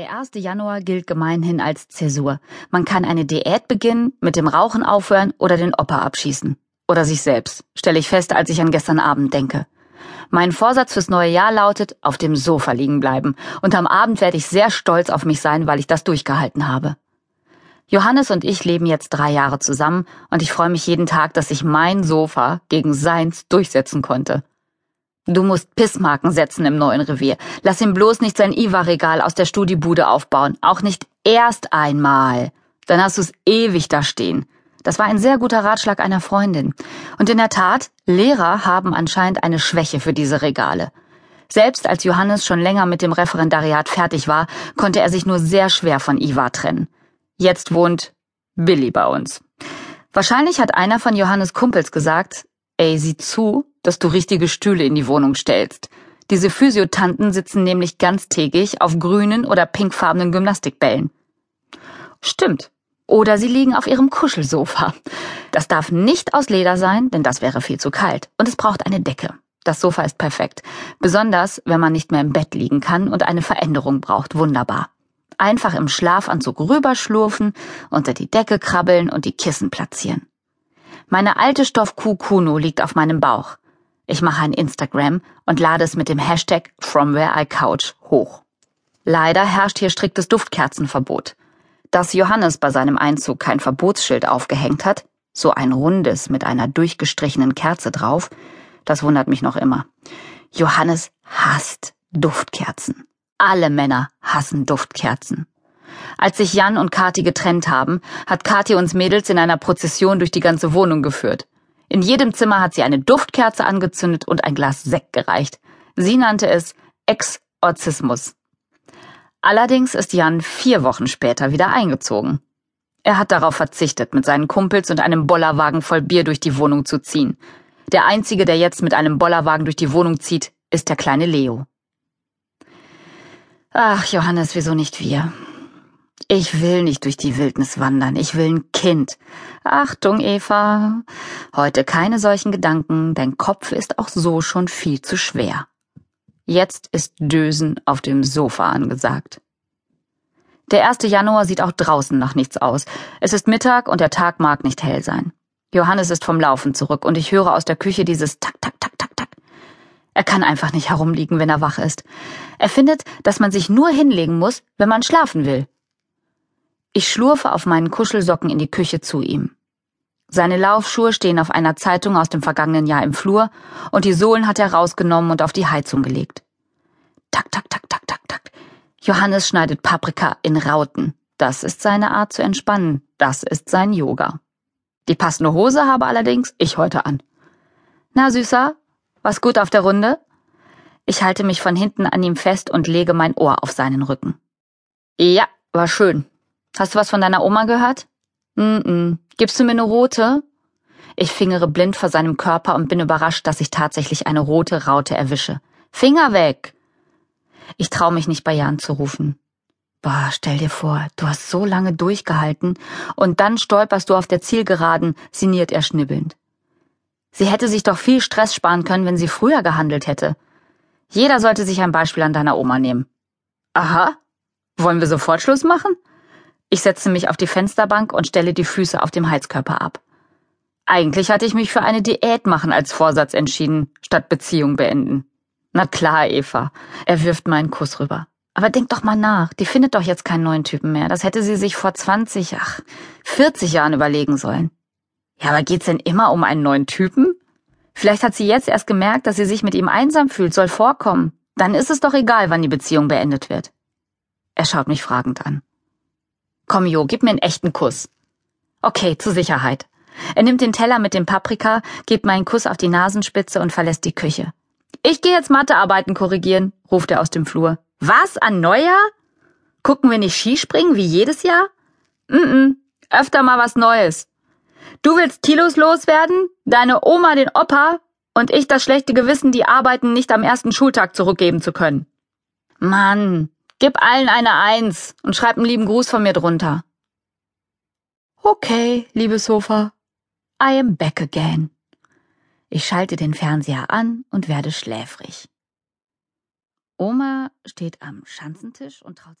Der 1. Januar gilt gemeinhin als Zäsur. Man kann eine Diät beginnen, mit dem Rauchen aufhören oder den Opa abschießen. Oder sich selbst, stelle ich fest, als ich an gestern Abend denke. Mein Vorsatz fürs neue Jahr lautet, auf dem Sofa liegen bleiben. Und am Abend werde ich sehr stolz auf mich sein, weil ich das durchgehalten habe. Johannes und ich leben jetzt drei Jahre zusammen und ich freue mich jeden Tag, dass ich mein Sofa gegen seins durchsetzen konnte. Du musst Pissmarken setzen im neuen Revier. Lass ihm bloß nicht sein Iva-Regal aus der Studiebude aufbauen. Auch nicht erst einmal. Dann hast du's ewig da stehen. Das war ein sehr guter Ratschlag einer Freundin. Und in der Tat, Lehrer haben anscheinend eine Schwäche für diese Regale. Selbst als Johannes schon länger mit dem Referendariat fertig war, konnte er sich nur sehr schwer von Iva trennen. Jetzt wohnt Billy bei uns. Wahrscheinlich hat einer von Johannes Kumpels gesagt, ey, sieh zu, dass du richtige Stühle in die Wohnung stellst. Diese Physiotanten sitzen nämlich ganztägig auf grünen oder pinkfarbenen Gymnastikbällen. Stimmt. Oder sie liegen auf ihrem Kuschelsofa. Das darf nicht aus Leder sein, denn das wäre viel zu kalt. Und es braucht eine Decke. Das Sofa ist perfekt. Besonders, wenn man nicht mehr im Bett liegen kann und eine Veränderung braucht. Wunderbar. Einfach im Schlafanzug rüberschlurfen, unter die Decke krabbeln und die Kissen platzieren. Meine alte Stoffkuh Kuno liegt auf meinem Bauch. Ich mache ein Instagram und lade es mit dem Hashtag FromWhereICouch hoch. Leider herrscht hier striktes Duftkerzenverbot. Dass Johannes bei seinem Einzug kein Verbotsschild aufgehängt hat, so ein rundes mit einer durchgestrichenen Kerze drauf, das wundert mich noch immer. Johannes hasst Duftkerzen. Alle Männer hassen Duftkerzen. Als sich Jan und Kati getrennt haben, hat Kati uns Mädels in einer Prozession durch die ganze Wohnung geführt. In jedem Zimmer hat sie eine Duftkerze angezündet und ein Glas Sekt gereicht. Sie nannte es Exorzismus. Allerdings ist Jan vier Wochen später wieder eingezogen. Er hat darauf verzichtet, mit seinen Kumpels und einem Bollerwagen voll Bier durch die Wohnung zu ziehen. Der einzige, der jetzt mit einem Bollerwagen durch die Wohnung zieht, ist der kleine Leo. Ach, Johannes, wieso nicht wir? Ich will nicht durch die Wildnis wandern, ich will ein Kind. Achtung, Eva. Heute keine solchen Gedanken, dein Kopf ist auch so schon viel zu schwer. Jetzt ist Dösen auf dem Sofa angesagt. Der 1. Januar sieht auch draußen nach nichts aus. Es ist Mittag und der Tag mag nicht hell sein. Johannes ist vom Laufen zurück und ich höre aus der Küche dieses Tak, Tak, Tak, Tak, Tak. Er kann einfach nicht herumliegen, wenn er wach ist. Er findet, dass man sich nur hinlegen muss, wenn man schlafen will. Ich schlurfe auf meinen Kuschelsocken in die Küche zu ihm. Seine Laufschuhe stehen auf einer Zeitung aus dem vergangenen Jahr im Flur und die Sohlen hat er rausgenommen und auf die Heizung gelegt. Tak, tak, tak, tak, tak, tak. Johannes schneidet Paprika in Rauten. Das ist seine Art zu entspannen. Das ist sein Yoga. Die passende Hose habe allerdings ich heute an. Na, Süßer, was gut auf der Runde? Ich halte mich von hinten an ihm fest und lege mein Ohr auf seinen Rücken. Ja, war schön. Hast du was von deiner Oma gehört? Mm, -mm. Gibst du mir eine rote? Ich fingere blind vor seinem Körper und bin überrascht, dass ich tatsächlich eine rote Raute erwische. Finger weg! Ich traue mich nicht bei Jan zu rufen. Boah, stell dir vor, du hast so lange durchgehalten und dann stolperst du auf der Zielgeraden, sinniert er schnibbelnd. Sie hätte sich doch viel Stress sparen können, wenn sie früher gehandelt hätte. Jeder sollte sich ein Beispiel an deiner Oma nehmen. Aha. Wollen wir sofort Schluss machen? Ich setze mich auf die Fensterbank und stelle die Füße auf dem Heizkörper ab. Eigentlich hatte ich mich für eine Diät machen als Vorsatz entschieden, statt Beziehung beenden. Na klar, Eva. Er wirft meinen Kuss rüber. Aber denk doch mal nach, die findet doch jetzt keinen neuen Typen mehr. Das hätte sie sich vor 20, ach, 40 Jahren überlegen sollen. Ja, aber geht's denn immer um einen neuen Typen? Vielleicht hat sie jetzt erst gemerkt, dass sie sich mit ihm einsam fühlt, soll vorkommen. Dann ist es doch egal, wann die Beziehung beendet wird. Er schaut mich fragend an. Komm, Jo, gib mir einen echten Kuss. Okay, zur Sicherheit. Er nimmt den Teller mit dem Paprika, gibt meinen Kuss auf die Nasenspitze und verlässt die Küche. Ich gehe jetzt Mathearbeiten korrigieren, ruft er aus dem Flur. Was, an Neujahr? Gucken wir nicht Skispringen wie jedes Jahr? Mm, -mm öfter mal was Neues. Du willst Kilos loswerden, deine Oma den Opa und ich das schlechte Gewissen, die Arbeiten nicht am ersten Schultag zurückgeben zu können. Mann, Gib allen eine Eins und schreib einen lieben Gruß von mir drunter. Okay, liebes Sofa. I am back again. Ich schalte den Fernseher an und werde schläfrig. Oma steht am Schanzentisch und traut sich